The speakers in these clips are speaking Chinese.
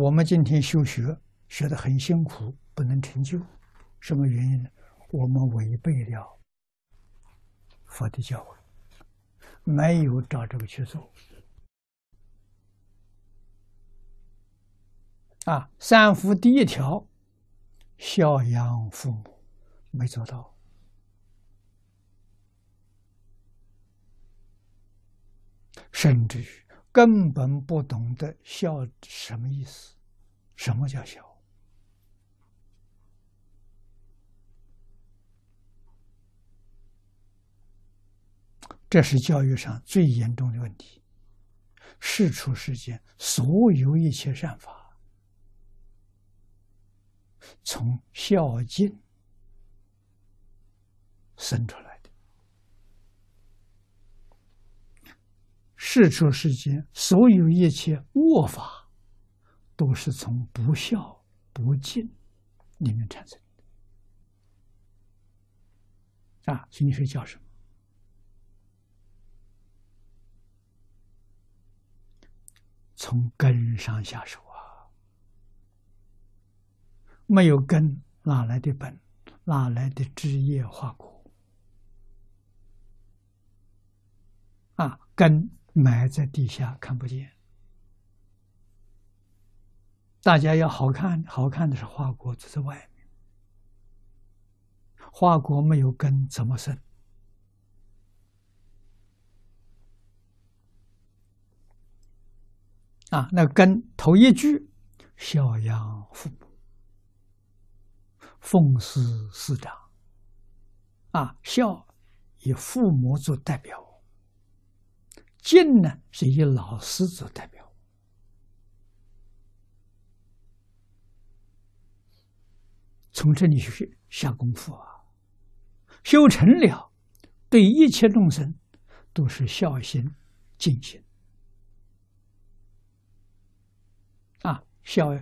我们今天修学学得很辛苦，不能成就，什么原因呢？我们违背了佛的教诲，没有照这个去做。啊，三福第一条，孝养父母，没做到，甚至于根本不懂得孝什么意思，什么叫孝？这是教育上最严重的问题。世出世间，所有一切善法。从孝敬生出来的，世出世间所有一切恶法，都是从不孝不敬里面产生的。啊，所以你说叫什么？从根上下手啊。没有根，哪来的本？哪来的枝叶花果？啊，根埋在地下，看不见。大家要好看，好看的是花果，就在外面。花果没有根，怎么生？啊，那根头一句，孝养父母。奉师师长，啊，孝以父母做代表，敬呢是以老师做代表。从这里去下功夫啊，修成了，对一切众生都是孝心、敬心。啊，孝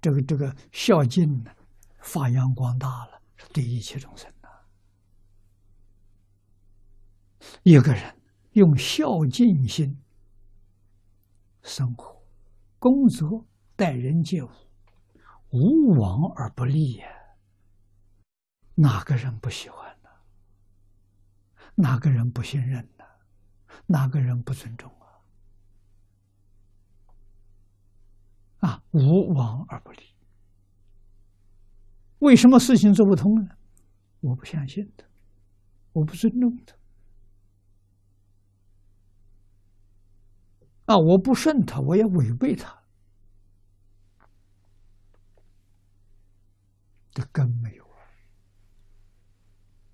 这个这个孝敬呢。发扬光大了，对一切众生的。一个人用孝敬心生活、工作、待人接物，无往而不利呀。哪个人不喜欢呢？哪个人不信任呢？哪个人不尊重啊？啊，无往而不利。为什么事情做不通呢？我不相信他，我不尊重他，啊，我不顺他，我也违背他，这根没有